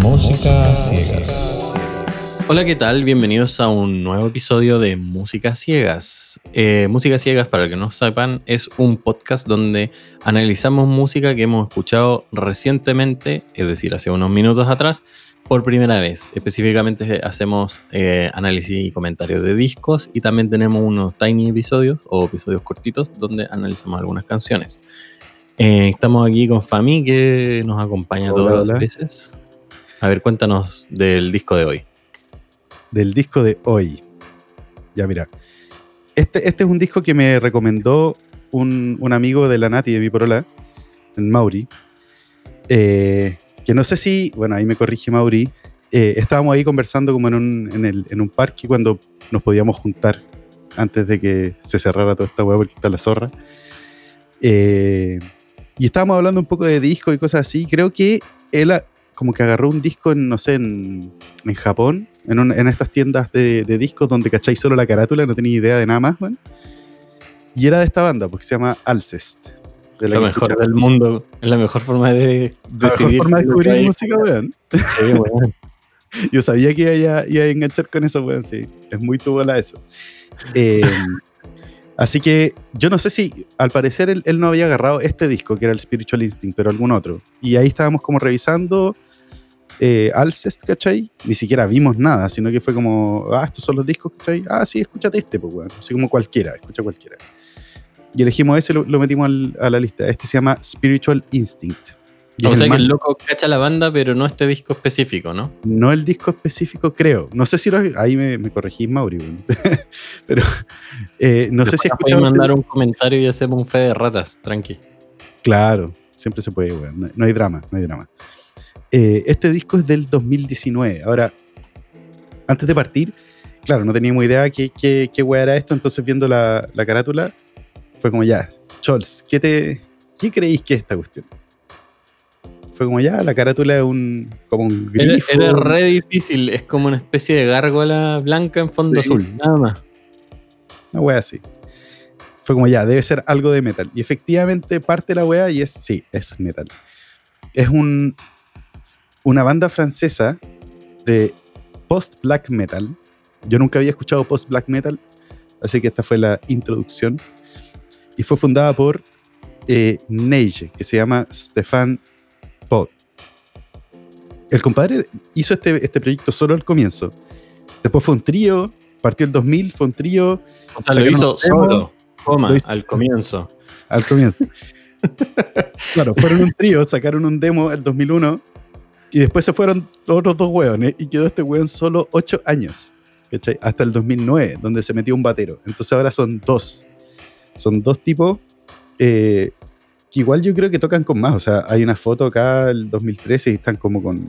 Música ciegas. Hola, ¿qué tal? Bienvenidos a un nuevo episodio de Música Ciegas. Eh, música Ciegas, para que no sepan, es un podcast donde analizamos música que hemos escuchado recientemente, es decir, hace unos minutos atrás, por primera vez. Específicamente hacemos eh, análisis y comentarios de discos y también tenemos unos tiny episodios o episodios cortitos donde analizamos algunas canciones. Eh, estamos aquí con Fami que nos acompaña Hola, todas las veces. A ver, cuéntanos del disco de hoy. del disco de hoy. Ya, mira. Este, este es un disco que me recomendó un, un amigo de la Nati de mi porola, en Mauri. eh, que no sé si, bueno, ahí me corrige Mauri. eh, estábamos ahí conversando como en un, en, el- en un parque cuando nos podíamos juntar antes de que se cerrara toda esta hueá porque está la zorra. Eh, y estábamos hablando un poco de disco y cosas así. Creo que él como que agarró un disco en, no sé, en, en Japón, en, un- en estas tiendas de, de discos donde cacháis solo la carátula, no tenía idea de nada más, weón. Y era de esta banda, porque se llama Alcest. De la Lo mejor del mundo. Es la mejor forma de La mejor forma de descubrir música, weón. Sí, weón. Yo sabía que iba a, iba a enganchar con eso, weón, sí. Es muy tu bola eso. Eh, así que yo no sé si, al parecer, él, no había agarrado este disco, que era el Spiritual Instinct, pero algún otro. Y ahí estábamos como revisando eh, Alcest, ¿cachai? Ni siquiera vimos nada, sino que fue como, ah, estos son los discos, ¿cachai? Ah, sí, escúchate este, pues, weón. Así como cualquiera, escucha cualquiera. Y elegimos ese, lo, lo metimos a la lista. Este se llama Spiritual Instinct. Y O sea que el loco cacha la banda, pero no este disco específico, ¿no? no el disco específico, creo. No sé si lo. Ahí me, me corregí, Mauri. Pero eh, no sé si escuchado. mandar un comentario y hacemos un fe de ratas, tranqui. Claro, siempre se puede, weón. No, no hay drama, no hay drama. Eh, este disco es del 2019. Ahora, antes de partir, claro, no teníamos idea qué, qué, qué weá era esto. Entonces, viendo la, la carátula, fue como ya, Chols, ¿qué, te, ¿qué creéis que es esta cuestión? Fue como ya, la carátula es un. como un Era, grifo. era re difícil, es como una especie de gárgola blanca en fondo Sí. azul, nada más. Una wea así. Fue como ya, debe ser algo de metal. Y efectivamente parte la wea y es, sí, es metal. Es un, una banda francesa de post-black metal. Yo nunca había escuchado post-black metal, así que esta fue la introducción. Y fue fundada por eh, Neige, que se llama Stefan Pod. El compadre hizo este, este proyecto solo al comienzo. Después fue un trío, partió el 2000, fue un trío, O sea, lo hizo solo, coma, lo hizo- al comienzo. Al comienzo. claro, fueron un trío, sacaron un demo el 2001 y después se fueron los otros dos hueones y quedó este hueón solo ocho años. ¿cachai? Hasta el 2009, donde se metió un batero. Entonces ahora son dos. Son dos tipos eh, que igual yo creo que tocan con más. O sea, hay una foto acá el 2013 y están como con...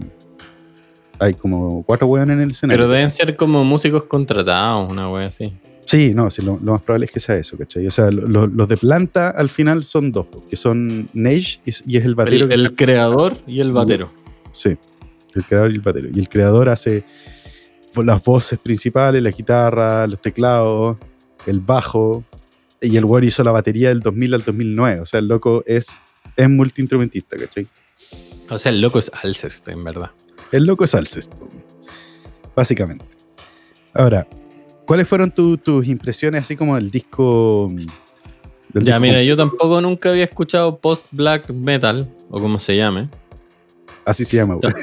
Hay como cuatro hueones en el escenario. Pero deben ser como músicos contratados, una wea así. Sí, no, sí, lo, lo más probable es que sea eso, ¿cachai? O sea, lo- lo- los de planta al final son dos, que son Neige y, es- y es el batero. El, que- el creador y el batero. Sí, el creador y el batero. Y el creador hace las voces principales, la guitarra, los teclados, el bajo. Y el weón hizo la batería del 2000 al 2009. O sea, el loco es, es multiinstrumentista, ¿cachai? O sea, el loco es Alcest, en verdad. El loco es Alcest, básicamente. Ahora, ¿cuáles fueron tu- tus impresiones así como del disco? del Ya, disco mira, yo tampoco nunca había escuchado post-black metal, o como se llame. Así se llama, weón.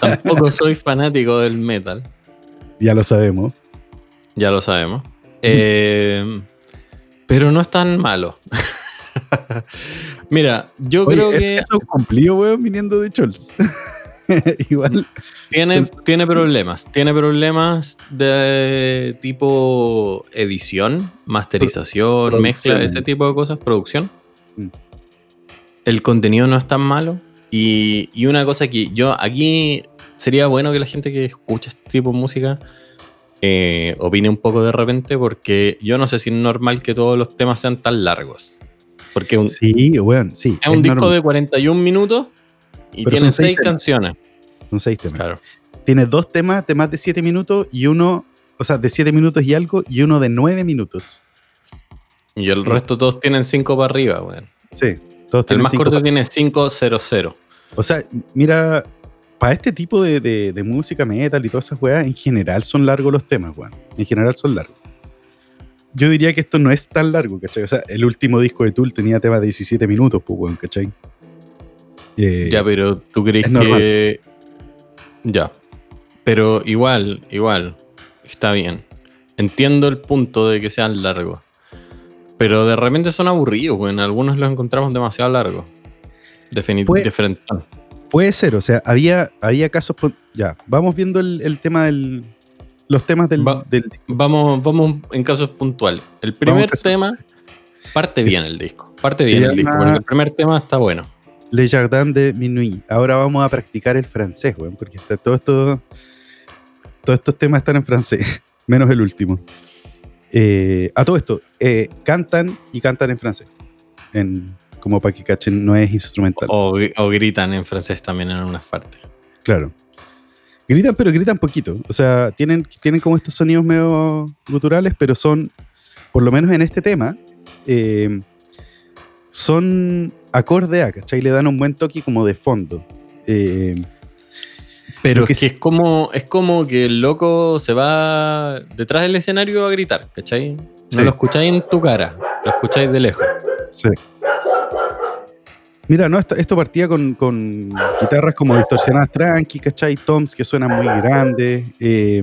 Tampoco soy fanático del metal, Ya lo sabemos. ya lo sabemos. Eh, pero no es tan malo. Mira, yo Oye, creo es- que eso cumplido, weón, viniendo de Scholz. Igual. tiene, tiene problemas. Tiene problemas de tipo edición, masterización, mezcla, ese tipo de cosas, producción. Mm. El contenido no es tan malo. Y, y una cosa que yo aquí sería bueno que la gente que escucha este tipo de música eh, opine un poco de repente, porque yo no sé si es normal que todos los temas sean tan largos. Porque un- Sí, weón, sí. es un disco normal. de 41 minutos y Pero tiene seis 6 temas. canciones. Son seis temas. Claro. Tiene dos temas de más de siete minutos y uno, o sea, de siete minutos y algo, y uno de nueve minutos. Y el resto todos tienen 5 para arriba, weón. Sí, Todos El tienen más corto pa- tiene 500. O sea, mira, para este tipo de, de- de música metal y todas esas weas, en general son largos los temas, weón. En general son largos. Yo diría que esto no es tan largo, ¿cachai? O sea, el último disco de Tool tenía temas de 17 minutos, pues, weón, ¿cachai? Eh, Ya, pero tú crees que. Ya. Pero igual, igual. Está bien. Entiendo el punto de que sean largos. Pero de repente son aburridos, weón. Algunos los encontramos demasiado largos. Definitivamente. Puede ser, o sea, había, había casos. Ya, vamos viendo el, el tema del. Los temas del. Va- del- Vamos, vamos en casos puntuales. El primer tema parte Es- bien el disco. Parte bien el disco, porque el primer tema está bueno. Le Jardin de Minuit. Ahora vamos a practicar el francés, weón, porque está todo esto. Todos estos temas están en francés, menos el último. Eh, a todo esto, eh, cantan y cantan en francés. En, como para que cachen, no es instrumental. O, o gritan en francés también en unas partes. Claro. Gritan, pero gritan poquito. O sea, tienen, tienen como estos sonidos medio guturales, pero son, por lo menos en este tema, eh, son acorde a, ¿cachai? Le dan un buen toque como de fondo. Eh, Pero es que es como, es como que el loco se va detrás del escenario a gritar, ¿cachai? No Sí. lo escucháis en tu cara, lo escucháis de lejos. Sí. Mira, no, esto, partía con, guitarras como distorsionadas tranqui, ¿cachai? Toms que suenan muy grandes, eh,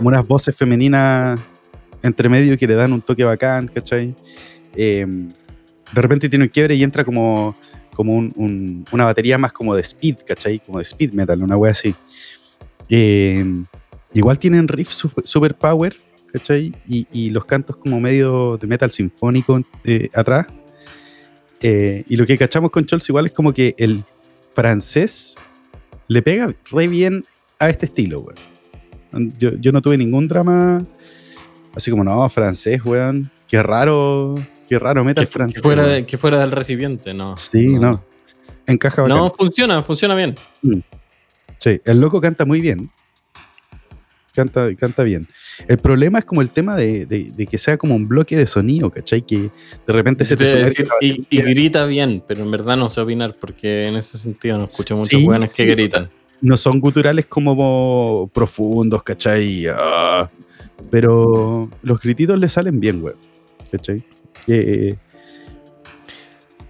unas voces femeninas entre medio que le dan un toque bacán, ¿cachai? Eh, de repente tiene un quiebre y entra como, como un- un- una batería más como de speed, ¿cachai? Como de speed metal, una wea así. Eh, igual tienen riffs super, super power, ¿cachai? Y, y los cantos como medio de metal sinfónico eh, atrás. Eh, y lo que cachamos con Scholz igual es como que el francés le pega re bien a este estilo, weón. Yo, yo no tuve ningún drama así como, no, francés, weón. Qué raro, qué raro metal Que, francés. que fuera de- que fuera del recipiente, no. Sí, no. Encaja bacán. No, funciona, funciona bien. Sí, el loco canta muy bien. Canta, canta bien. El problema es como el tema de, de- de que sea como un bloque de sonido, ¿cachai? Que de repente se te decir, y, y grita bien, pero en verdad no sé opinar porque en ese sentido no escucho muchos Sí, buenos que sí, gritan. no son guturales como profundos, ¿cachai? Ah, pero los grititos le salen bien, güey. ¿Cachai? Eh,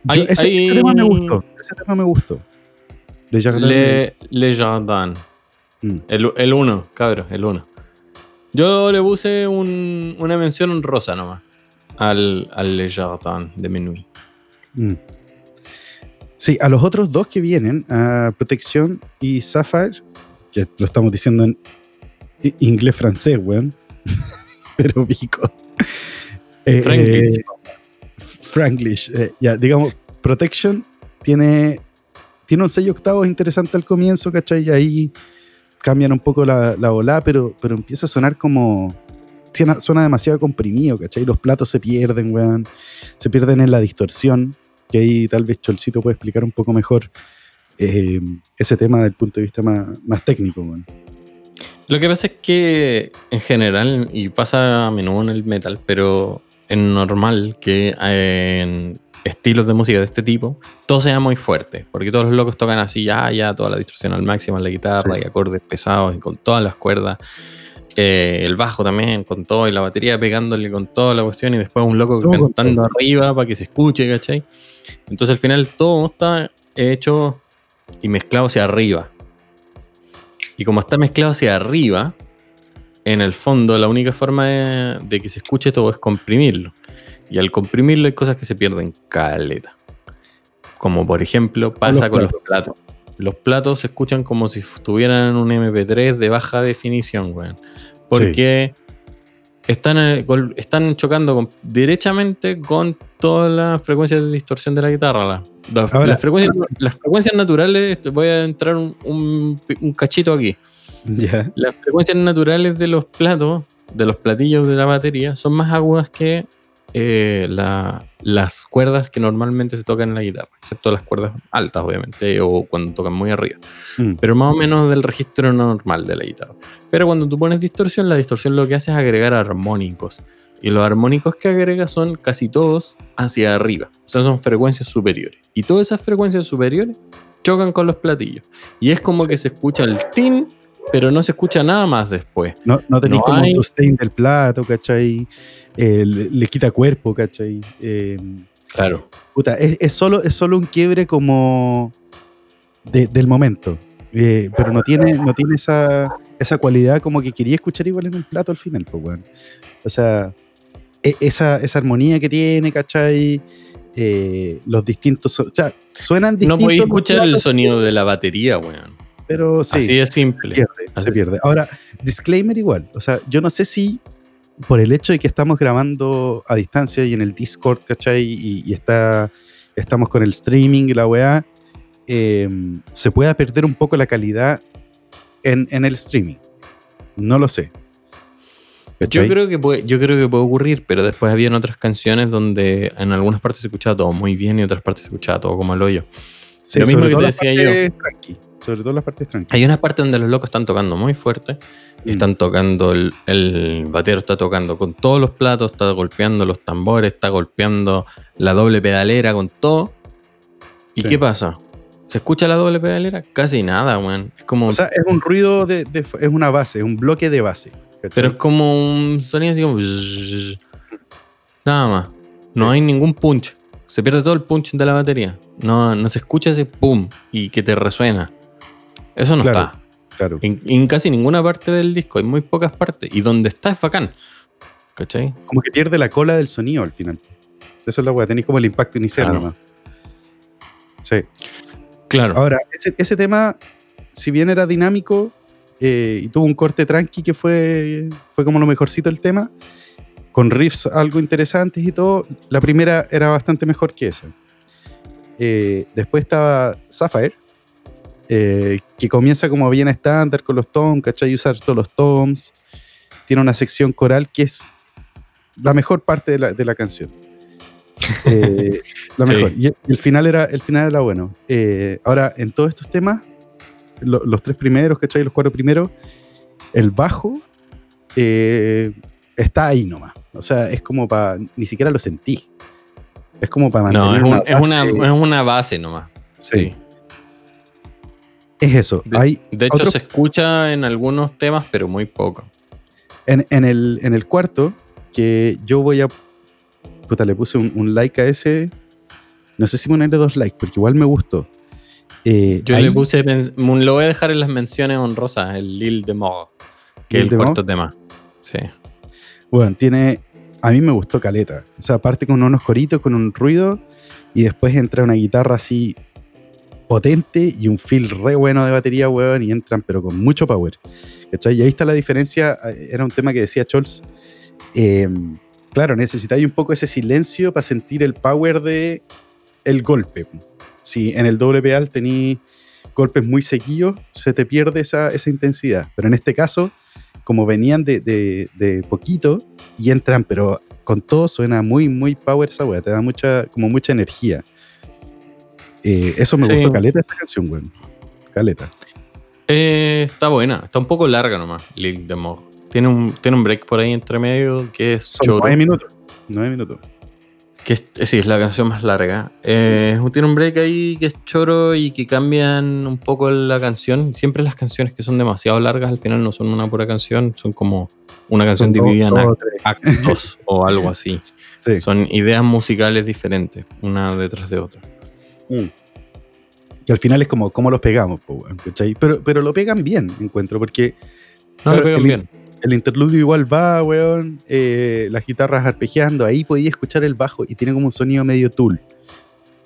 Hay- yo- ese, hay- ese tema me gustó. Ese tema me gustó. Le Jardin- Le, Le Jardin. Mm. El, el uno, cabros, el uno. Yo le puse un- una mención en rosa nomás al, al Le Jardin de Minuit. Mm. Sí, a los otros dos que vienen, a Protección y Sapphire, que lo estamos diciendo en inglés-francés, weón. Pero pico. Eh, eh, Franglish. eh, ya, digamos, Protection tiene, tiene un sello octavo interesante al comienzo, ¿cachai? Y ahí cambian un poco la, la ola, pero, pero empieza a sonar como. Suena, demasiado comprimido, ¿cachai? Los platos se pierden, weón. Se pierden en la distorsión, que ahí tal vez Cholcito puede explicar un poco mejor eh, ese tema desde el punto de vista más, más técnico, weón. Lo que pasa es que en general, y pasa a menudo en el metal, pero es normal que en estilos de música de este tipo todo sea muy fuerte, porque todos los locos tocan así, ya, ya, toda la distorsión al máximo en la guitarra Sí. y acordes pesados y con todas las cuerdas. eh, el bajo también con todo y la batería pegándole con toda la cuestión y después un loco Todo cantando arriba para que se escuche, ¿cachai? Entonces al final todo está hecho y mezclado hacia arriba. Y como está mezclado hacia arriba, en el fondo la única forma de, de que se escuche todo es comprimirlo. Y al comprimirlo hay cosas que se pierden caleta. Como por ejemplo pasa los con los platos. Los platos se escuchan como si estuvieran en un MP3 de baja definición, weón. Porque están, eh, están chocando con- derechamente con todas las frecuencias de distorsión de la guitarra. la- las, Ahora- las frecuencias, las frecuencias naturales, voy a entrar un, un- un cachito aquí. Las frecuencias naturales de los platos, de los platillos de la batería, son más agudas que eh, la- las cuerdas que normalmente se tocan en la guitarra, excepto las cuerdas altas, obviamente, o cuando tocan muy arriba. Mm. Pero más o menos del registro normal de la guitarra. Pero cuando tú pones distorsión, la distorsión lo que hace es agregar armónicos. Y los armónicos que agrega son casi todos hacia arriba. O sea, son frecuencias superiores. Y todas esas frecuencias superiores chocan con los platillos. Y es como que se escucha el tin, pero no se escucha nada más después. No, no tenéis No como hay- un sustain del plato, ¿cachai? Eh, le, le quita cuerpo, ¿cachai? Eh, Claro. puta, es, es solo, es solo un quiebre como de- del momento. Eh, pero no tiene, no tiene esa, esa cualidad como que quería escuchar igual en un plato al final, pues, weón. O sea, e- esa, esa armonía que tiene, ¿cachai? Eh, los distintos. o sea, suenan No distintos. podéis los escuchar el sonido de la batería, weón. Pero sí. Así de se simple. pierde, Así- se pierde. Ahora, disclaimer igual. O sea, yo no sé si por el hecho de que estamos grabando a distancia y en el Discord, ¿cachai? Y, y está, estamos con el streaming y la weá, eh, se pueda perder un poco la calidad en, en el streaming. No lo sé. Yo creo, que puede, yo creo que puede ocurrir, pero después habían otras canciones donde en algunas partes se escuchaba todo muy bien y en otras partes se escuchaba todo como el hoyo. Sí, lo mismo que te decía yo. tranqui, sobre todo las partes tranquilas. Hay una parte donde los locos están tocando muy fuerte. y Mm. Están tocando, el, el batero está tocando con todos los platos, está golpeando los tambores, está golpeando la doble pedalera con todo. ¿Y Sí. qué pasa? ¿Se escucha la doble pedalera? Casi nada, weón. Es como, O sea, es un ruido de, de- es una base, es un bloque de base. ¿cachai? pero es como un sonido así como... Nada más. No Sí. hay ningún punch. Se pierde todo el punch de la batería. No, no se escucha ese pum y que te resuena. Eso no Claro. está. claro. En, en casi ninguna parte del disco, hay muy pocas partes. Y donde está es bacán. ¿Cachai? como que pierde la cola del sonido al final. Eso es la weá, tenéis como el impacto inicial Claro. nomás. Sí. Claro. Ahora, ese, ese tema, si bien era dinámico eh, y tuvo un corte tranqui que fue, fue como lo mejorcito del tema, con riffs algo interesantes y todo, la primera era bastante mejor que esa. Eh, después estaba Sapphire, eh, que comienza como bien estándar con los toms, ¿cachai? Usar todos los toms. Tiene una sección coral que es la mejor parte de la, de la canción. Eh, la Sí. mejor. Y el, final era, el final era bueno. Eh, ahora, en todos estos temas, lo- los tres primeros, ¿cachai? Los cuatro primeros, el bajo está ahí nomás. O sea, es como para. Ni siquiera lo sentí. Es como para no, mantener. es, un- es una, es una base nomás. Sí. Es eso. De, Hay, de hecho, otro- se escucha en algunos temas, pero muy poco. En, en el, en el cuarto, que yo voy a. Puta, le puse un, un like a ese. No sé si ponerle dos likes, porque igual me gustó. Eh, Yo ahí- le puse, lo voy a dejar en las menciones honrosas, el Lil de Mog, que es el cuarto tema. Sí. Bueno, tiene. A mí me gustó Caleta. O sea, parte con unos coritos, con un ruido, y después entra una guitarra así potente y un feel re bueno de batería, weón, y entran, pero con mucho power. ¿Cachai? Y ahí está la diferencia. eh, Era un tema que decía Scholz. eh, claro, necesitáis un poco ese silencio para sentir el power de el golpe. Si en el doble pedal tenéis golpes muy seguidos, se te pierde esa, esa intensidad. Pero en este caso, como venían de, de- de poquito y entran, pero con todo suena muy, muy power esa wea, te da mucha, como mucha energía. Eh, eso me Sí. gustó caleta esa canción, weón. Caleta. Eh, está buena, está un poco larga nomás, Lil de Mog. Tiene un, tiene un break por ahí entre medio que es Son choro. nueve minutos. Nueve minutos. Que es, eh, sí, es la canción más larga. Eh, tiene un break ahí que es choro y que cambian un poco la canción. Siempre las canciones que son demasiado largas al final no son una pura canción, son como una canción Son dos- dividida en dos actos o algo así. Sí. Son ideas musicales diferentes, una detrás de otra. Mm. Que al final es como cómo los pegamos, po, ¿cachai? Pero, pero lo pegan bien, encuentro, porque No Claro, lo pegan el- bien. el interludio igual va, weón, eh, las guitarras arpegiando, ahí podía escuchar el bajo y tiene como un sonido medio tool,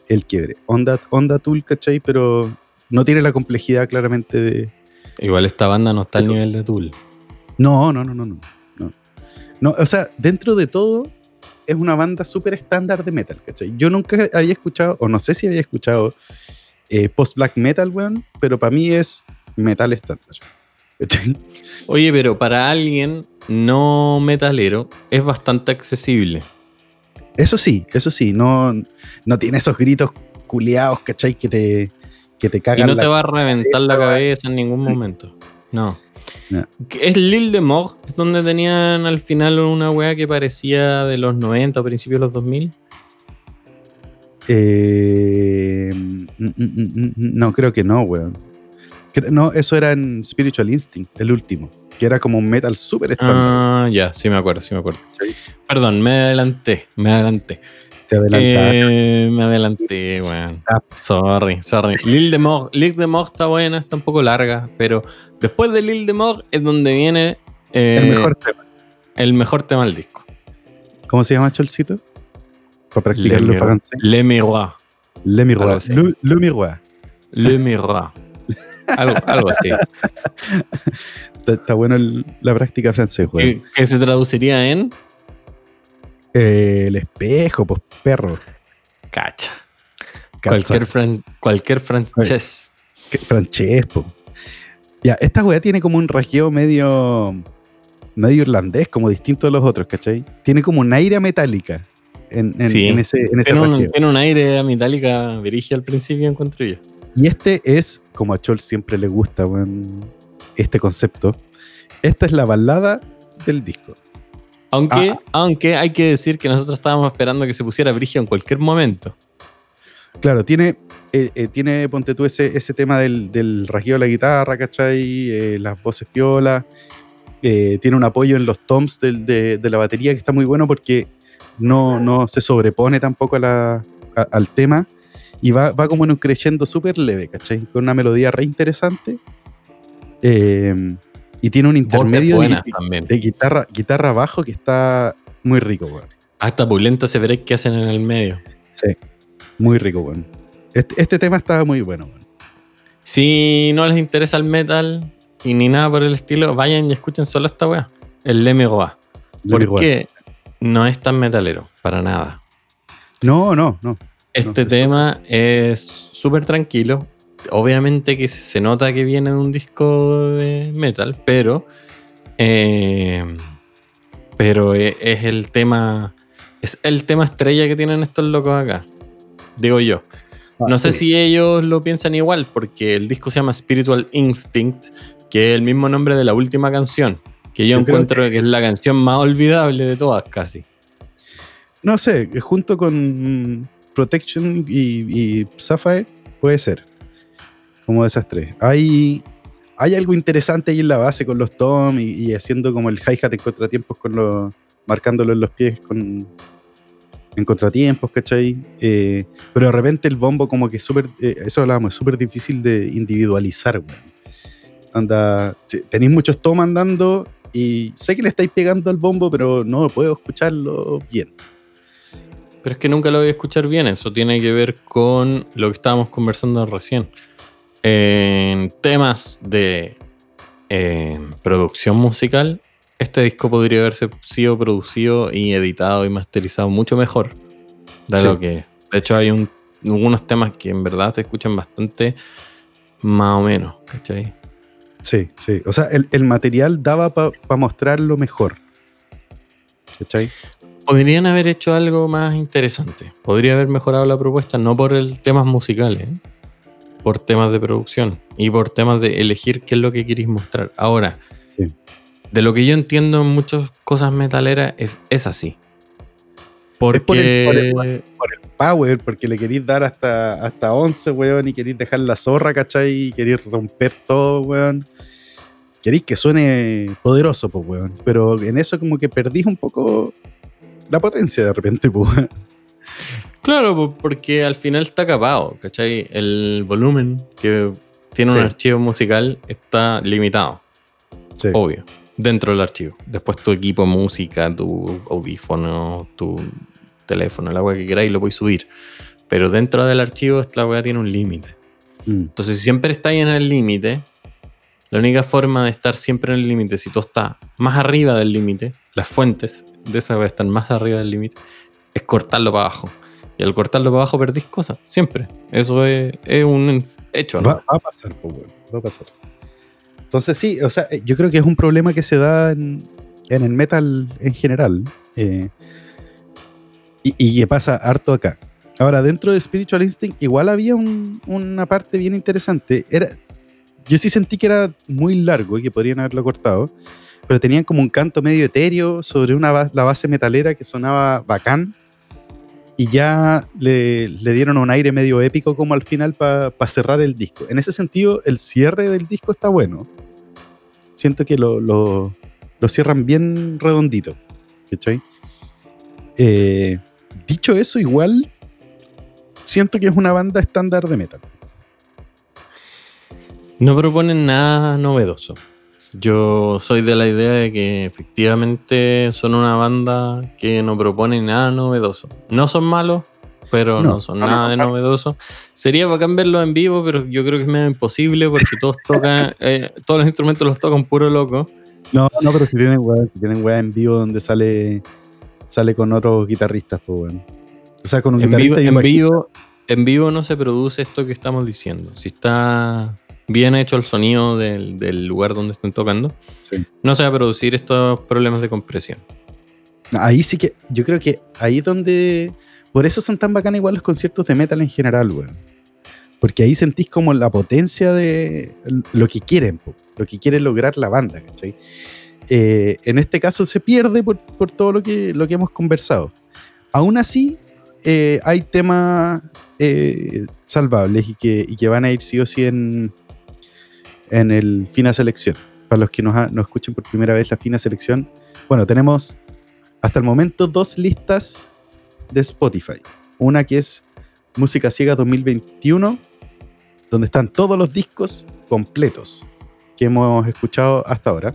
el quiebre. Onda, onda tool, ¿cachai? Pero no tiene la complejidad claramente de... Igual esta banda no está al nivel de Tool. No, no, no, no. No, No, o sea, dentro de todo, es una banda súper estándar de metal, ¿cachai? Yo nunca había escuchado, o no sé si había escuchado eh, post-black metal, weón, pero para mí es metal estándar. ¿cachai? Oye, pero para alguien no metalero es bastante accesible. Eso sí, eso sí, no, no tiene esos gritos culiados, ¿cachai? Que te, que te Y cagan no te va a reventar la cabeza en ningún momento. No. Es Lil de Mog, es donde tenían al final una weá que parecía de los 90 o principios de los 2000. Eh, mm, mm, mm, no, creo que no, weón. No, eso era en Spiritual Instinct, el último, que era como un metal súper estándar. Ah, ya, sí me acuerdo, sí me acuerdo. Sí. Perdón, me adelanté, me adelanté. Te adelantaste. Eh, me adelanté, weón. Ah. Sorry, sorry. Lil de Mog, Lil de Mog está buena, está un poco larga, pero después de Lil de Mog es donde viene eh, el mejor tema. el mejor tema del disco. ¿Cómo se llama Cholcito? Para practicarlo en francés. Le Miroir. Le miroir. Le, le miroir. Le Miroir. Algo, algo así. Está, está bueno el- la práctica francés, que, que se traduciría en Eh, el espejo, pues perro. cacha. Cacha. Cualquier, fran- cualquier francés. Po. Ya, esta weá tiene como un rasgueo medio. medio irlandés, como distinto de los otros, ¿cachai? Tiene como un aire a metálica en, en- Sí. en ese, en ese Tiene un, rasgueo. tiene un aire a metálica virige al principio, encuentro yo. Y este es, como a Chol siempre le gusta, weón, este concepto. Esta es la balada del disco. Aunque, Ah. aunque hay que decir que nosotros estábamos esperando que se pusiera Brigio en cualquier momento. Claro, tiene, eh, eh, tiene ponte tú, ese, ese tema del, del rasgueo de la guitarra, ¿cachai? Eh, las voces piola. Eh, tiene un apoyo en los toms del- de, de la batería que está muy bueno porque no, no se sobrepone tampoco a la- a- al tema y va, va como en un creyendo súper leve, ¿cachai? Con una melodía re interesante. Eh, y tiene un intermedio de, guitarra, guitarra bajo que está muy rico, weón. Hasta pulento ese break que hacen en el medio. Sí, muy rico, weón. Este, este tema está muy bueno, weón. Si no les interesa el metal y ni nada por el estilo, vayan y escuchen solo esta weá. El igual. Porque no es tan metalero, para nada. No, no, no. Este tema es súper tranquilo. Obviamente que se nota que viene de un disco de metal, pero. eh, pero e- es el tema. Es el tema estrella que tienen estos locos acá. Digo yo. No sé si ellos lo piensan igual, porque el disco se llama Spiritual Instinct, que es el mismo nombre de la última canción. Que yo, encuentro que... que- es la canción más olvidable de todas, casi. No sé, junto con Protection y, y Sapphire, puede ser. Como de esas tres. Hay, hay algo interesante ahí en la base con los tom y, haciendo como el hi-hat en contratiempos con los. marcándolo en los pies con. En contratiempos, ¿cachai? Eh, pero de repente el bombo, como que es súper. eh, eso hablábamos, es súper difícil de individualizar, weón. Anda. Tenéis muchos tom andando y sé que le estáis pegando al bombo, pero no puedo escucharlo bien. Pero es que nunca lo voy a escuchar bien. Eso tiene que ver con lo que estábamos conversando recién. En temas de eh, producción musical, este disco podría haberse sido producido y editado y masterizado mucho mejor de Sí. lo que. De hecho, hay un- algunos temas que en verdad se escuchan bastante más o menos, ¿cachai? Sí, sí. O sea, el, el material daba para mostrarlo mejor. ¿Cachai? Podrían haber hecho algo más interesante. Podría haber mejorado la propuesta, no por el temas musicales, ¿eh? Por temas de producción y por temas de elegir qué es lo que queréis mostrar. Ahora, Sí. de lo que yo entiendo en muchas cosas metaleras es, es así. Porque por el- por el- Power, porque le queréis dar hasta, hasta 11, weón, y queréis dejar la zorra, ¿cachai? Y queréis romper todo, weón. Queréis que suene poderoso, pues, weón. Pero en eso como que perdís un poco la potencia de repente, pues. weón. Claro, po- porque al final está capado, ¿cachai? El volumen que tiene un Sí. archivo musical está limitado. Sí. obvio, dentro del archivo. Después tu equipo de música, tu audífono, tu teléfono, la weá que queráis, lo podéis subir. Pero dentro del archivo esta weá tiene un límite. Mm, Entonces, si siempre estáis en el límite, la única forma de estar siempre en el límite, si tú estás más arriba del límite, las fuentes de esa weá están más arriba del límite, es cortarlo para abajo. Y al cortarlo para abajo perdís cosas, siempre. Eso es, un hecho, ¿no? Va, a pasar, pues, weón. Va a pasar. Entonces sí, o sea, yo creo que es un problema que se da en, en el metal en general. eh, y, que pasa harto acá. Ahora, dentro de Spiritual Instinct, igual había un- una parte bien interesante. Era, Yo sí sentí que era muy largo y que podrían haberlo cortado, pero tenían como un canto medio etéreo sobre una la base metalera que sonaba bacán y ya le, dieron un aire medio épico como al final para cerrar el disco. En ese sentido, el cierre del disco está bueno. Siento que lo, cierran bien redondito. Eh, dicho eso, igual siento que es una banda estándar de metal. No proponen nada novedoso. Yo soy de la idea de que efectivamente son una banda que no propone nada novedoso. No son malos, pero no, No, son no, nada de no. novedoso. Sería bacán verlo en vivo, pero yo creo que es medio imposible porque todos tocan, eh, todos los instrumentos los tocan puro loco. No, no, pero si tienen weá, si tienen weá en vivo donde sale sale con otros guitarristas, pues bueno. O sea, con un En vivo, guitarrista y un en, bajista. vivo, en vivo no se produce esto que estamos diciendo. Si está bien hecho el sonido del, del lugar donde estén tocando, Sí. no se va a producir estos problemas de compresión. Ahí sí que, yo creo que ahí es donde. Por eso son tan bacanas igual los conciertos de metal en general, weón. Porque ahí sentís como la potencia de lo que quieren, lo que quiere lograr la banda, ¿cachai? Eh, en este caso se pierde por, por todo lo que, lo que hemos conversado. Aún así, eh, hay temas eh, salvables y que, y que van a ir sí o sí en, en el Fina Selección. Para los que nos, nos escuchen por primera vez, la Fina Selección. Bueno, tenemos hasta el momento dos listas de Spotify. Una que es Música Ciega 2021, donde están todos los discos completos que hemos escuchado hasta ahora.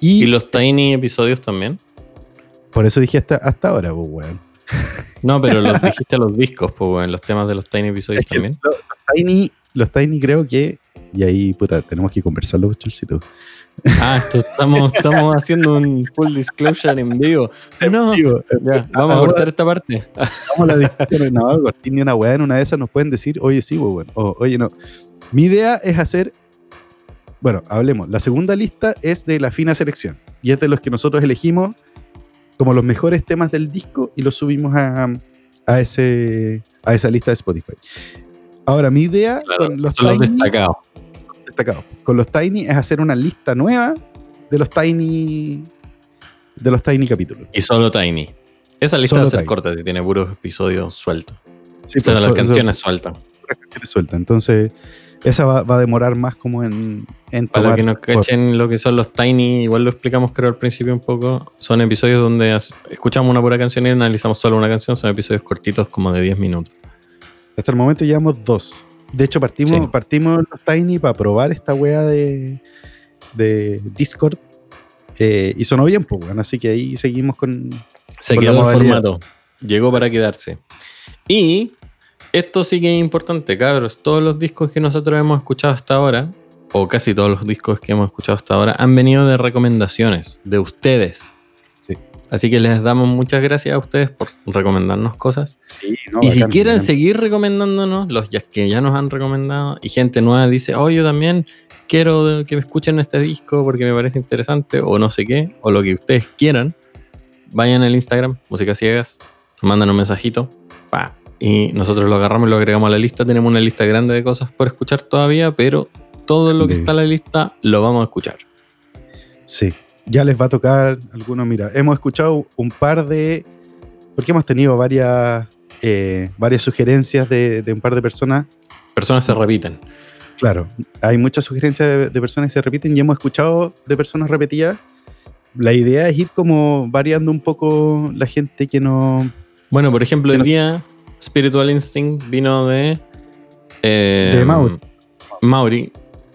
Y, ¿Y los tiny episodios también? por eso dije hasta, hasta ahora, pues, weón. No, pero los dijiste los discos, pues, en los temas de los tiny episodios Es que también. Los, los Tiny, los Tiny creo que. Y ahí, puta, tenemos que conversarlo, Chulcito. Ah, esto estamos, estamos haciendo un full disclosure en vivo. No, ya, vamos a cortar esta parte. Vamos a la discusión. No, Martín ni una weá en una de esas nos pueden decir, oye, sí, pues, bueno. O, oye, no. Mi idea es hacer. Bueno, hablemos. La segunda lista es de la fina selección. Y es de los que nosotros elegimos como los mejores temas del disco y los subimos a, a, ese, a esa lista de Spotify. Ahora, mi idea Claro, con los son los Tiny, destacados. Destacados, con los Tiny es hacer una lista nueva de los Tiny de los Tiny capítulos. Y solo tiny. Esa lista Solo va a ser Tiny. corta si tiene puros episodios sueltos. Sí, o sea, las so- canciones sueltas. puras canciones sueltas. Entonces, esa va, va a demorar más como en, en Para tomar que no forma. cachen lo que son los Tiny, igual lo explicamos creo al principio un poco. Son episodios donde escuchamos una pura canción y analizamos solo una canción. Son episodios cortitos como de 10 minutos. Hasta el momento llevamos dos. De hecho, partimos, Sí. partimos los Tiny para probar esta wea de, de Discord. eh, y sonó bien, pues, bueno, así que ahí seguimos con. Se Con quedó el formato. Llegó para quedarse. Y esto sí que es importante, cabros. Todos los discos que nosotros hemos escuchado hasta ahora, o casi todos los discos que hemos escuchado hasta ahora, han venido de recomendaciones de ustedes. Sí. Así que les damos muchas gracias a ustedes por recomendarnos cosas. Sí, no, y si quieren bacán. seguir recomendándonos, los ya que ya nos han recomendado, y gente nueva dice, oh, yo también quiero que me escuchen este disco porque me parece interesante, o no sé qué, o lo que ustedes quieran, vayan al Instagram, Música Ciegas, mandan un mensajito, pa, y nosotros lo agarramos y lo agregamos a la lista. Tenemos una lista grande de cosas por escuchar todavía, pero todo lo que Sí. está en la lista lo vamos a escuchar. Sí, ya les va a tocar algunos. Mira, hemos escuchado un par de. Porque hemos tenido varias, eh, varias sugerencias de, de un par de personas. Personas se repiten. Claro, hay muchas sugerencias de, de personas que se repiten y hemos escuchado de personas repetidas. La idea es ir como variando un poco la gente que no. Bueno, por ejemplo, el no- día Spiritual Instinct vino de. eh, De Mauri. Mauri,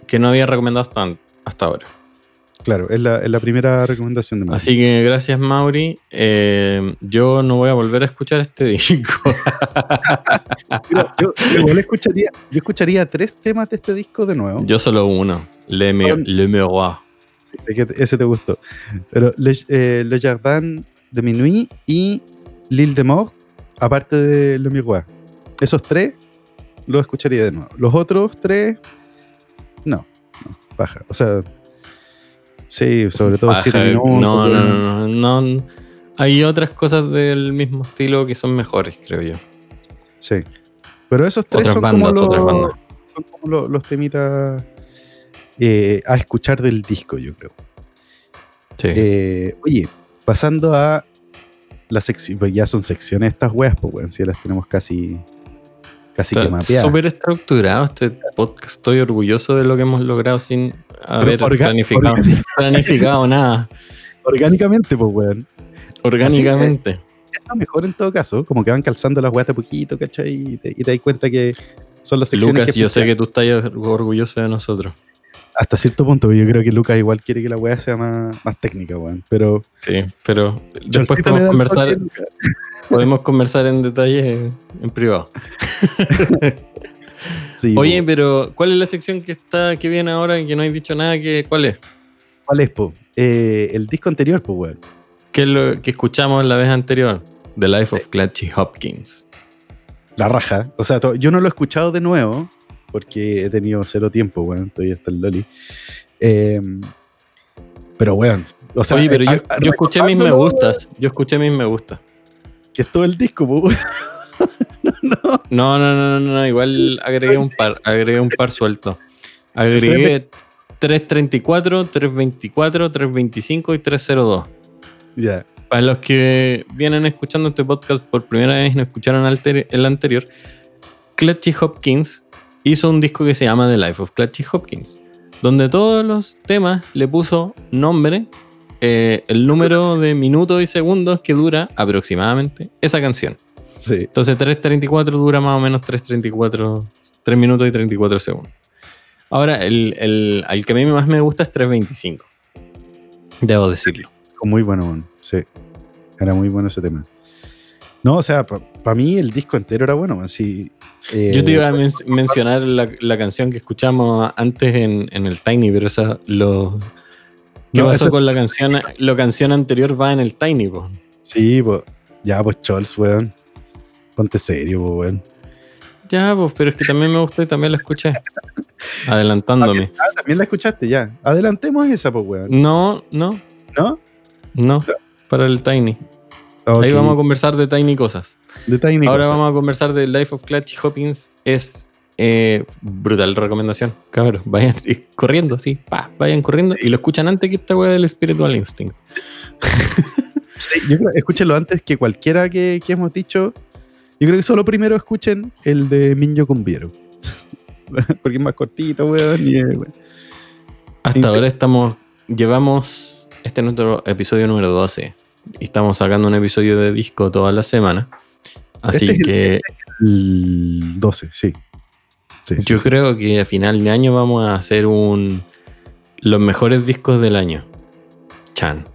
que no había recomendado hasta, hasta ahora. Claro, es la, es la primera recomendación de Mauri. Así que gracias, Mauri. Eh, yo no voy a volver a escuchar este disco. Mira, yo, escucharía, yo escucharía tres temas de este disco de nuevo. yo solo uno. Le, Son- Le Miroir. Sí, sé que ese te gustó. Pero Le, eh, Le Jardin de Minuit y L'Île de Mort, aparte de Le Miroir. Esos tres los escucharía de nuevo. Los otros tres, no, no, baja. O sea, sí, sobre todo Baja, 7 minutos. no, no, no, no, no. Hay otras cosas del mismo estilo que son mejores, creo yo. Sí. Pero esos tres Otras son, bandas, como los, otras bandas. son como los, los temitas eh, a escuchar del disco, yo creo. Sí. Eh, oye, pasando a la sección, pues ya son secciones estas weas, pues weón, si ya las tenemos casi, casi que Está mapeadas. súper estructurado este podcast. Estoy orgulloso de lo que hemos logrado sin haber planificado, planificado nada. Orgánicamente, pues weón. Orgánicamente. Es lo mejor en todo caso, como que van calzando las weas de poquito, ¿cachai? Y te, y te das cuenta que son las secciones Lucas, que yo sé que tú estás orgulloso de nosotros. Hasta cierto punto, yo creo que Lucas igual quiere que la wea sea más, más técnica, weón. Pero Sí, pero después podemos conversar, podemos conversar en detalle en privado. Sí, Oye, po. pero ¿cuál es la sección que está que viene ahora y que no hay dicho nada? Que, ¿Cuál es? ¿cuál es, po? Eh, el disco anterior, pues, weón. ¿Qué es lo que escuchamos la vez anterior? The Life of Clutchy Hopkins. La raja. O sea, yo no lo he escuchado de nuevo porque he tenido cero tiempo, weón. Todavía está el Loli. Eh, pero, weón. O sea, Oye, pero yo, a- a- yo escuché mis me gustas. Yo escuché mis me gustas. Que es todo el disco, po, weón. No, no, no, no, no, igual agregué un par, agregué un par suelto. Agregué 334, 324, 325 y 302. Ya. Para los que vienen escuchando este podcast por primera vez y no escucharon el anterior, Clutchy Hopkins hizo un disco que se llama The Life of Clutchy Hopkins, donde todos los temas le puso nombre, eh, el número de minutos y segundos que dura aproximadamente esa canción. Sí. Entonces 3.34 dura más o menos 3.34, 3 minutos y 34 segundos. Ahora, el, el, al que a mí más me gusta es 3.25. Debo decirlo. Muy bueno. Sí. Era muy bueno ese tema. No, o sea, para mí el disco entero era bueno, weón. Sí. eh, Yo te iba a men- mencionar la, la canción que escuchamos antes en, en el Tiny, pero esa lo. ¿Qué No, pasó eso- con la canción? La canción anterior va en el Tiny, po. Sí, pues. Ya, pues, Chols, weón. Ponte serio, po, weón. Ya, pues, pero es que también me gustó y también la escuché. Adelantándome. Ah, también la escuchaste, ya. Adelantemos esa, pues, weón. No, no, ¿No? no. Para el Tiny. Ahí vamos a conversar de Tiny cosas. De Tiny Ahora vamos a conversar de Life of Clutchy Hopkins. Es eh, brutal recomendación. Cabrón, vayan corriendo, sí. Pa, vayan corriendo y lo escuchan antes que esta wea del Spiritual Instinct. Sí, yo creo, escúchenlo antes que cualquiera que, que hemos dicho. Yo creo que solo primero escuchen el de Minyo Cumbiero. Porque es más cortito, weón. y, eh, weón. Hasta ahora estamos. Llevamos. Este es nuestro episodio número 12. Y estamos sacando un episodio de disco toda la semana. Así Este es el- que El 12, sí. Sí, sí, yo sí. creo que a final de año vamos a hacer un. Los mejores discos del año. Chan.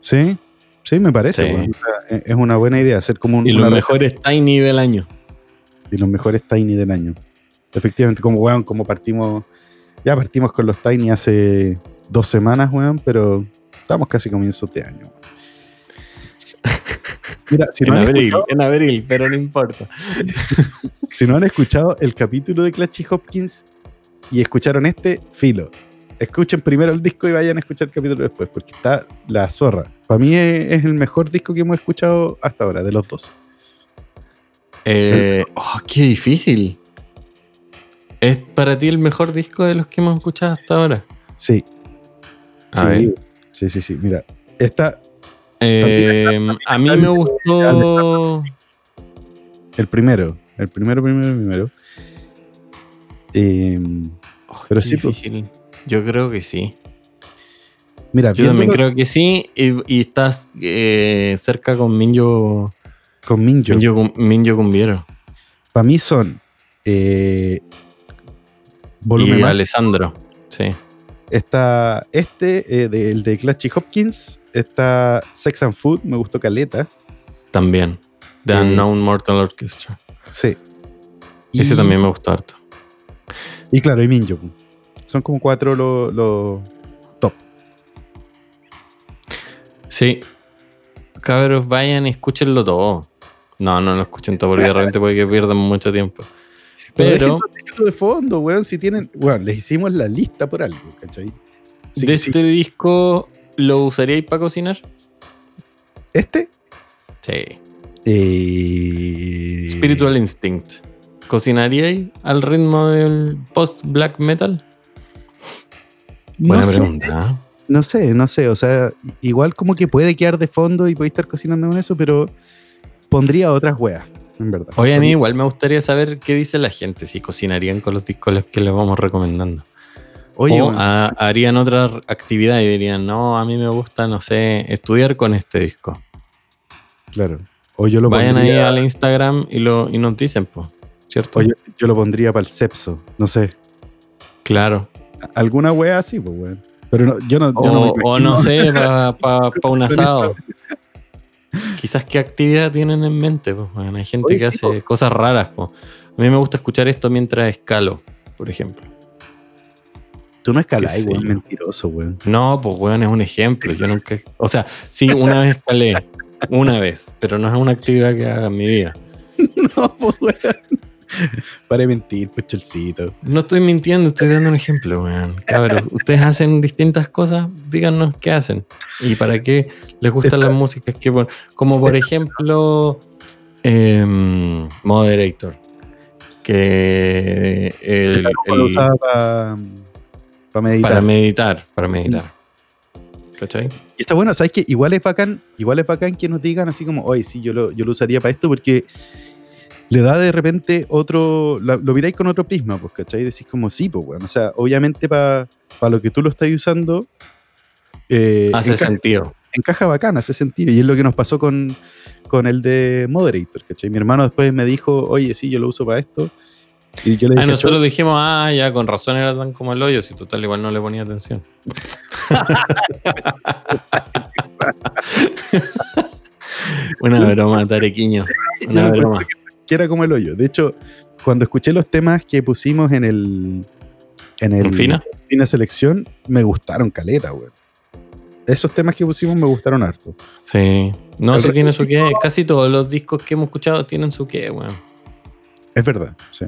Sí, sí, me parece. Sí. sea, Es una buena idea hacer como un. Y los mejores Tiny del año. y los mejores Tiny del año. Efectivamente, como weón, como partimos, ya partimos con los Tiny hace dos semanas, weón, pero estamos casi comienzos de año. weón. Mira, si no, En han abril, escuchado, en abril, pero no importa. si no han escuchado el capítulo de Clutchy Hopkins y escucharon este, filo. Escuchen primero el disco y vayan a escuchar el capítulo después, porque está la zorra. Para mí es, es el mejor disco que hemos escuchado hasta ahora, de los dos. Eh, oh, qué difícil. ¿Es para ti el mejor disco de los que hemos escuchado hasta ahora? Sí. A sí, ver. sí, sí, sí. Mira, esta, Eh, a mí me gustó. El primero, el primero, primero, primero. Eh, Oh, Pero sí, pues. Yo creo que sí. mira, Yo también creo que sí. Y, y estás eh, cerca con Minjo, con Minjo, Minjo, Cum- Minjo Cumbiero para mí son eh, volumen y más. Alessandro. Sí. Está este, eh, de- el de Clutchy Hopkins. Está Sex and Food, me gustó Caleta. También. The Unknown Mortal Orchestra. Sí. Ese Y- también me gustó harto. Y claro, y Minjo. Son como cuatro los top. Sí. Cabros, vayan y escúchenlo todo. No, no lo escuchen todo porque de repente puede que pierdan mucho tiempo. Pero déjenlo de fondo, weón. Si tienen. Weón, les hicimos la lista por algo, ¿cachai? Sí, de sí. este disco, ¿lo usaríais para cocinar? ¿Este? Sí. Eh, Spiritual Instinct. ¿Cocinaríais al ritmo del post-black metal? Buena no sé, pregunta. ¿ah? no sé, no sé. O sea, igual como que puede quedar de fondo y puede estar cocinando con eso, pero pondría otras weas, en verdad. Oye, a mí igual me gustaría saber qué dice la gente, si cocinarían con los discos que les vamos recomendando. Oye, o harían otra actividad y dirían, no, a mí me gusta, no sé, estudiar con este disco. claro. O yo lo Vayan ahí al Instagram y, lo, y nos dicen, pues, ¿cierto? o yo, yo lo pondría para el sepso, no sé. claro. Alguna wea así, pues, weón. Pero no, yo no, yo O, no me o no sé, para un asado. Quizás qué actividad tienen en mente, pues, bueno, hay gente Oye, que sí, hace cosas raras, pues. A mí me gusta escuchar esto mientras escalo, por ejemplo. Tú no escalás, weón, mentiroso, weón. No, pues weón, es un ejemplo. Yo nunca. O sea, sí, una vez escalé. Una vez. Pero no es una actividad que haga en mi vida. No, pues, weón. Para mentir, pues, chelcito. No estoy mintiendo, estoy dando un ejemplo, weón. Cabros, ustedes hacen distintas cosas, díganos qué hacen. Y para qué les gustan las músicas que Como por ejemplo. em, Moderator. Que el, lo el- usaba para meditar. para meditar. Para meditar. ¿Cachai? Y está bueno, ¿sabes qué? Igual es bacán, igual es bacán que nos digan así como, oye, sí, yo lo, yo lo usaría para esto porque le da de repente otro, la- lo miráis con otro prisma, pues, ¿cachai? Y decís como, sí, pues, bueno, o sea, obviamente para lo que tú lo estás usando, eh, Hace enca- sentido. encaja bacán, hace sentido. Y es lo que nos pasó con, con el de Moderator, ¿cachai? Mi hermano después me dijo, oye, sí, yo lo uso para esto. Y yo le Ah, dije, nosotros "Chon, dijimos, ah, ya, con razón era tan como el hoyo, si total igual no le ponía atención. Una broma, Tarequiño. Una broma. Que era como el hoyo. De hecho, cuando escuché los temas que pusimos en el... En el ¿En fina? Fina Selección, me gustaron caleta, güey. Esos temas que pusimos me gustaron harto. Sí. No, sí tiene su qué. Casi todos los discos que hemos escuchado tienen su qué, weón. Es verdad, sí.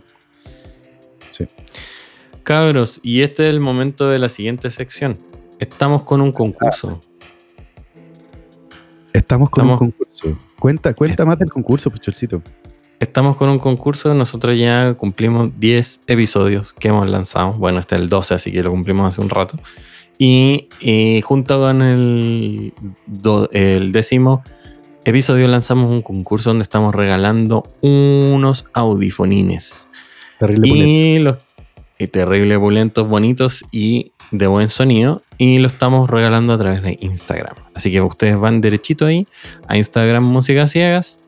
Cabros, y este es el momento de la siguiente sección. Estamos con un concurso. Estamos con Estamos- un concurso. Cuenta, cuenta más del concurso, pues, Cholcito. Estamos con un concurso, nosotros ya cumplimos 10 episodios que hemos lanzado. Bueno, este es el 12, así que lo cumplimos hace un rato. Y, y junto con el, do- el décimo episodio lanzamos un concurso donde estamos regalando unos audifonines. Terrible. Y los y terrible pulentos, bonitos y de buen sonido. Y lo estamos regalando a través de Instagram. Así que ustedes van derechito ahí a Instagram Música Ciegas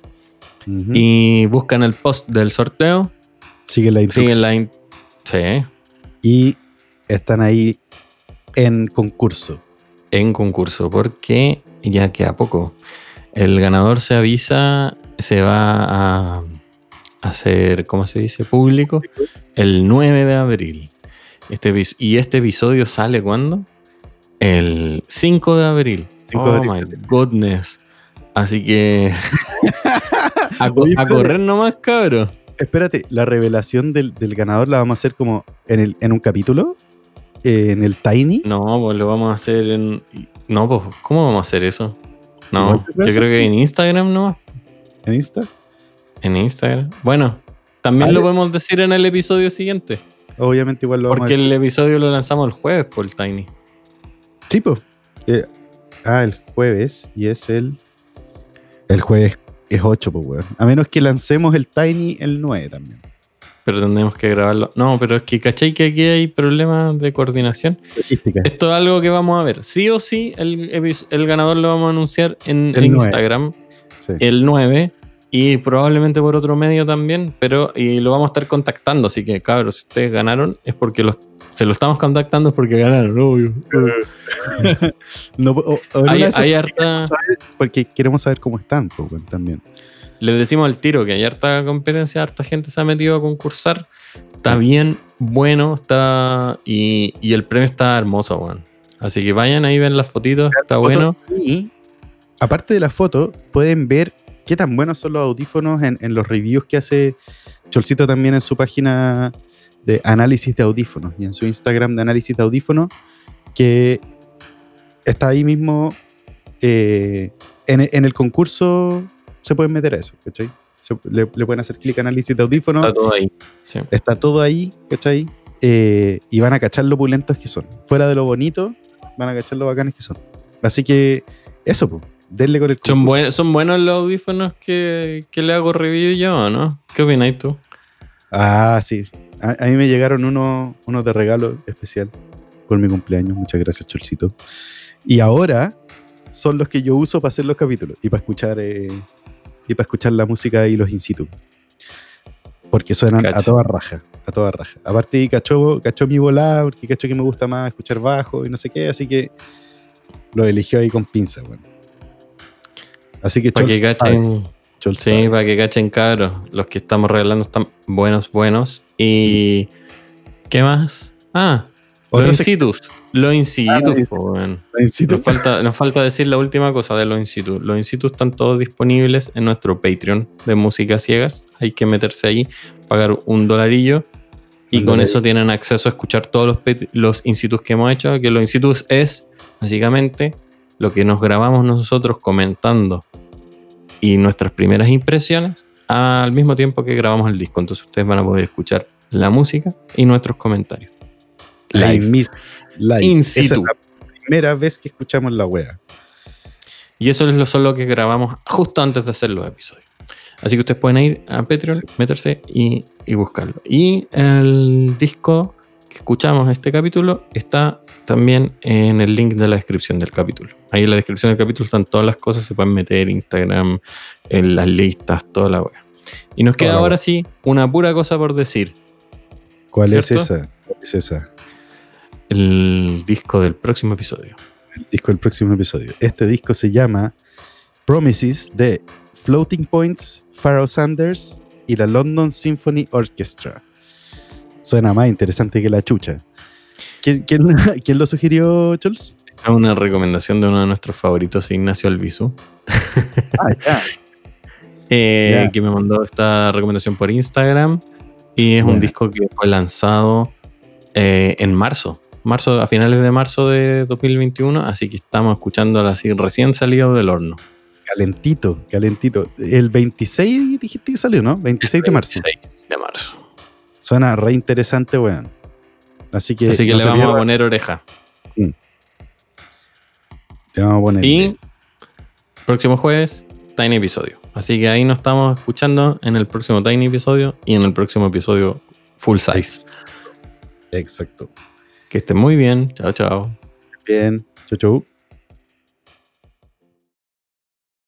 Y buscan el post del sorteo. Sigue la instrucción. Siguen la. in- sí, Y están ahí en concurso. en concurso. Porque ya queda poco. El ganador se avisa, se va a hacer, ¿cómo se dice? Público el 9 de abril. Este, y este episodio sale cuándo? El 5 de abril. 5 de oh abril. my goodness. Así que. a, Oye, correr nomás, cabrón. Espérate, la revelación del, del ganador la vamos a hacer como en, el, en un capítulo, eh, en el Tiny. No, pues lo vamos a hacer en. No, pues, ¿cómo vamos a hacer eso? No, yo creo que en Instagram nomás. en Insta. En Instagram. Bueno, también Vale. lo podemos decir en el episodio siguiente. Obviamente igual lo vamos Porque a el episodio lo lanzamos el jueves por el Tiny. Sí, pues. Eh, ah, el jueves. Y es el. El jueves es 8, pues, weón. A menos que lancemos el Tiny el 9 también. Pero tendremos que grabarlo. No, pero es que, ¿cachai? Que aquí hay problemas de coordinación. Logística. Esto es algo que vamos a ver. Sí o sí, el, el ganador lo vamos a anunciar en, El en 9. Instagram Sí. el 9 y probablemente por otro medio también, pero y lo vamos a estar contactando. Así que, cabros, si ustedes ganaron, es porque los, se lo estamos contactando porque ganaron, obvio. No, o- o Hay, harta. queremos saber- Porque queremos saber cómo están, pues, también. Les decimos al tiro que hay harta competencia, harta gente se ha metido a concursar. Está bien, bueno, está. Y, y el premio está hermoso, weón. Así que vayan ahí, ven las fotitos, está bueno. Y aparte de la foto, pueden ver qué tan buenos son los audífonos en, en los reviews que hace Cholcito también en su página de análisis de audífonos y en su Instagram de análisis de audífonos, que está ahí mismo. eh, en, el- en el concurso se pueden meter a eso, ¿cachai? Se- le, le pueden hacer clic a análisis de audífonos. Está todo ahí. Sí. Está todo ahí, ¿cachai? eh, y van a cachar lo pulentos que son. Fuera de lo bonito, van a cachar lo bacanes que son. Así que eso, pues. Denle con el Son, buen- son buenos los audífonos que, que le hago review yo, ¿no? ¿Qué opináis tú? Ah, sí. A, a mí me llegaron unos, unos de regalo especial por mi cumpleaños. Muchas gracias, Cholcito. Y ahora son los que yo uso para hacer los capítulos y para escuchar eh, y para escuchar la música y los in situ. Porque suenan a toda raja, a toda raja. Aparte, cachó, cachó mi volada, porque cachó que me gusta más escuchar bajo y no sé qué, así que lo eligió ahí con pinza, bueno. Así que Para que cachen. Sí, para que cachen cabros. Los que estamos regalando están buenos, buenos. Y. ¿Qué más? Ah, los incitus. Los incitus, Ah, po, in situ. Nos falta, nos falta decir la última cosa de los incitus. Los incitus están todos disponibles en nuestro Patreon de Música Ciegas. Hay que meterse ahí, pagar un dolarillo. Y Un con dolarillo. eso tienen acceso a escuchar todos los, los incitus que hemos hecho. Que los incitus es básicamente lo que nos grabamos nosotros comentando y nuestras primeras impresiones al mismo tiempo que grabamos el disco. Entonces ustedes van a poder escuchar la música y nuestros comentarios. Live. Live. mis- live. In Esa es la primera vez que escuchamos la wea. Y eso es lo solo que grabamos justo antes de hacer los episodios. Así que ustedes pueden ir a Patreon, Sí. meterse y, y buscarlo. Y el disco que escuchamos este capítulo está también en el link de la descripción del capítulo. Ahí en la descripción del capítulo están todas las cosas, se pueden meter Instagram, en las listas, toda la wea. Y nos queda ahora sí una pura cosa por decir. ¿Cuál es esa? ¿Cuál es esa? El disco del próximo episodio. El disco del próximo episodio. Este disco se llama Promises de Floating Points, Pharaoh Sanders y la London Symphony Orchestra. Suena más interesante que la chucha. ¿Quién, quién- quién lo sugirió, Chols? Es una recomendación de uno de nuestros favoritos, Ignacio Albizu. Ah, eh, Ya. que me mandó esta recomendación por Instagram. Y es un disco que fue lanzado eh, en marzo. Marzo, a finales de marzo de 2021. Así que estamos escuchándola así recién salido del horno. Calentito, calentito. El 26 dijiste que salió, ¿no? 26 de marzo. 26 de marzo. Suena re interesante, weón. Así que, Así que no le vamos a poner oreja. Le vamos a poner. Y próximo jueves, Tiny Episodio. Así que ahí nos estamos escuchando en el próximo Tiny Episodio y en el próximo episodio Full Size. Ex- Exacto. Que estén muy bien. Chao, chao. Bien. Chau, chau.